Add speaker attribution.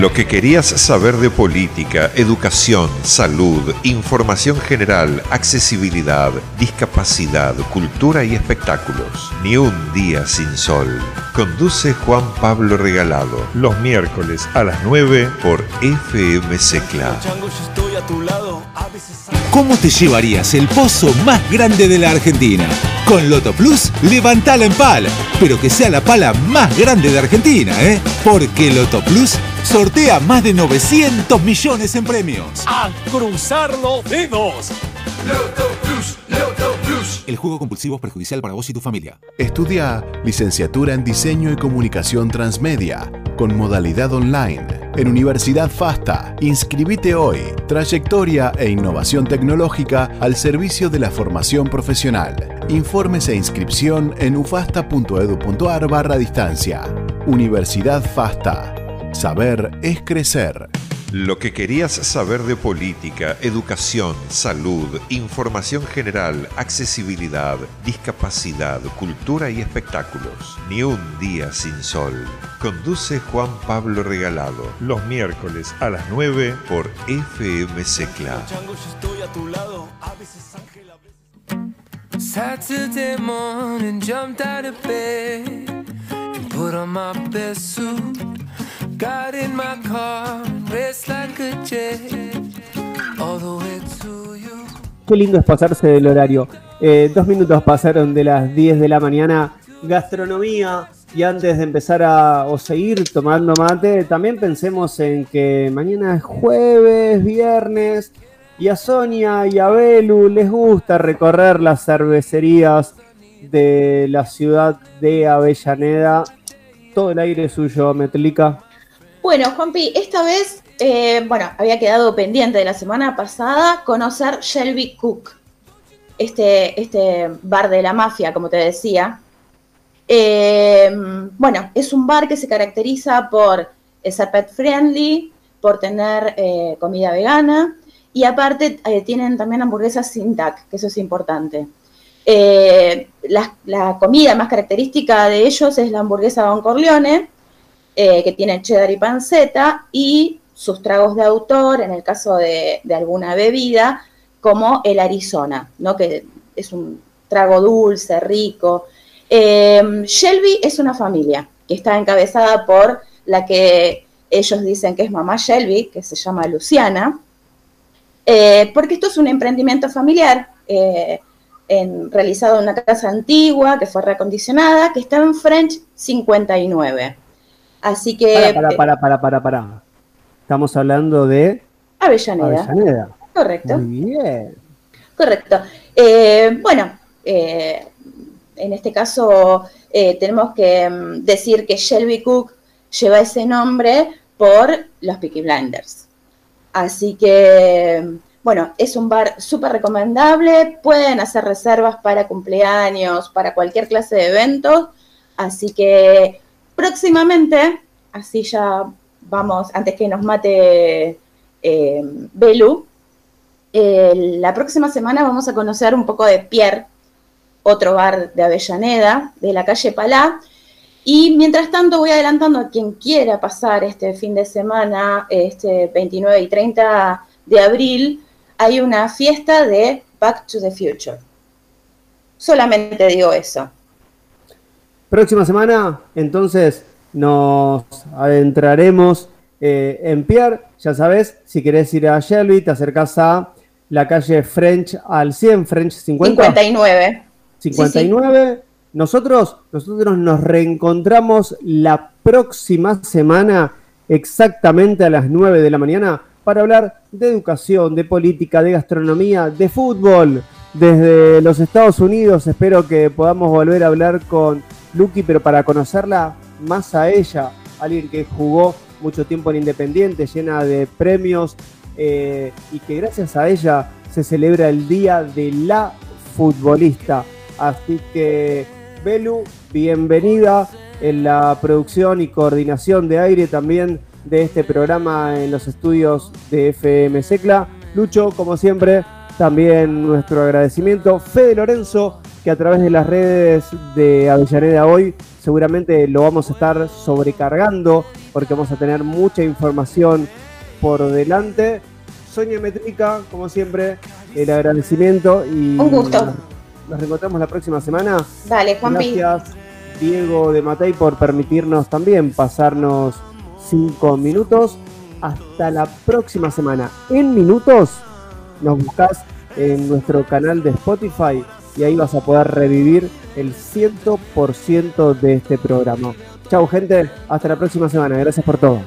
Speaker 1: Lo que querías saber de política, educación, salud, información general, accesibilidad, discapacidad, cultura y espectáculos. Ni un día sin sol. Conduce Juan Pablo Regalado. Los miércoles a las 9 por FM Secla.
Speaker 2: ¿Cómo te llevarías el pozo más grande de la Argentina? Con Loto Plus, levantala en pala, pero que sea la pala más grande de Argentina, ¿eh? Porque Loto Plus sortea más de 900 millones en premios.
Speaker 3: ¡A cruzar los dedos!
Speaker 2: Loto Plus, Loto Plus. El juego compulsivo es perjudicial para vos y tu familia.
Speaker 4: Estudia licenciatura en Diseño y Comunicación Transmedia con modalidad online en Universidad FASTA. Inscribite hoy. Trayectoria e innovación tecnológica al servicio de la formación profesional. Informes e inscripción en ufasta.edu.ar barra distancia. Universidad FASTA. Saber es crecer.
Speaker 1: Lo que querías saber de política, educación, salud, información general, accesibilidad, discapacidad, cultura y espectáculos. Ni un día sin sol. Conduce Juan Pablo Regalado. Los miércoles a las 9 por FM Secla.
Speaker 5: Qué lindo es pasarse del horario. Eh, dos minutos pasaron de las 10 de la mañana. Gastronomía. Y antes de empezar a o seguir tomando mate, también pensemos en que mañana es jueves, viernes, y a Sonia y a Belu les gusta recorrer las cervecerías de la ciudad de Avellaneda. Todo el aire suyo, Metlica.
Speaker 6: Bueno, Juanpi, esta vez, eh, bueno, había quedado pendiente de la semana pasada conocer Shelby Cook, este, este bar de la mafia, como te decía. Eh, bueno, es un bar que se caracteriza por ser pet friendly, por tener eh, comida vegana y aparte tienen también hamburguesas sin TAC, que eso es importante. La, la, comida más característica de ellos es la hamburguesa Don Corleone, eh, que tiene cheddar y panceta, y sus tragos de autor, en el caso de, alguna bebida, como el Arizona, ¿no? que es un trago dulce, rico. Em, Shelby es una familia que está encabezada por la que ellos dicen que es mamá Shelby, que se llama Luciana, eh, porque esto es un emprendimiento familiar eh, realizado en una casa antigua que fue reacondicionada, que está en French 59. Así que.
Speaker 5: Para, para, para, para, para. Estamos hablando de.
Speaker 6: Avellaneda.
Speaker 5: Avellaneda.
Speaker 6: Correcto.
Speaker 5: Muy bien.
Speaker 6: Correcto. Eh, bueno, eh, en este caso eh, tenemos que mm, decir que Shelby Cook lleva ese nombre por los Peaky Blinders. Así que, bueno, es un bar súper recomendable. Pueden hacer reservas para cumpleaños, para cualquier clase de eventos. Así que próximamente, así ya vamos, antes que nos mate eh, Belu, eh, la próxima semana vamos a conocer un poco de Pierre, otro bar de Avellaneda, de la calle Palá. Y mientras tanto voy adelantando a quien quiera pasar este fin de semana, este 29 y 30 de abril, hay una fiesta de Back to the Future. Solamente digo eso.
Speaker 5: Próxima semana, entonces, nos adentraremos eh, en Pierre. Ya sabes, si querés ir a Shelby, te acercás a la calle French al 100, French 50.
Speaker 6: 59.
Speaker 5: 59. Nosotros, nosotros nos reencontramos la próxima semana, exactamente a las 9 de la mañana, para hablar de educación, de política, de gastronomía, de fútbol. Desde los Estados Unidos espero que podamos volver a hablar con Lucky, pero para conocerla más a ella, alguien que jugó mucho tiempo en Independiente, llena de premios eh, y que gracias a ella se celebra el Día de la Futbolista. Así que, Belu, bienvenida en la producción y coordinación de aire también de este programa en los estudios de FM Secla. Lucho, como siempre, también nuestro agradecimiento. Fede Lorenzo, que a través de las redes de Avellaneda hoy seguramente lo vamos a estar sobrecargando porque vamos a tener mucha información por delante. Sonia Métrica, como siempre, el agradecimiento y
Speaker 6: Un gusto.
Speaker 5: nos reencontramos la próxima semana.
Speaker 6: Dale, Juanpi.
Speaker 5: Gracias, Diego de Matei, por permitirnos también pasarnos cinco minutos. Hasta la próxima semana. En minutos nos buscas en nuestro canal de Spotify y ahí vas a poder revivir el 100% de este programa. Chau gente, hasta la próxima semana. Gracias por todo.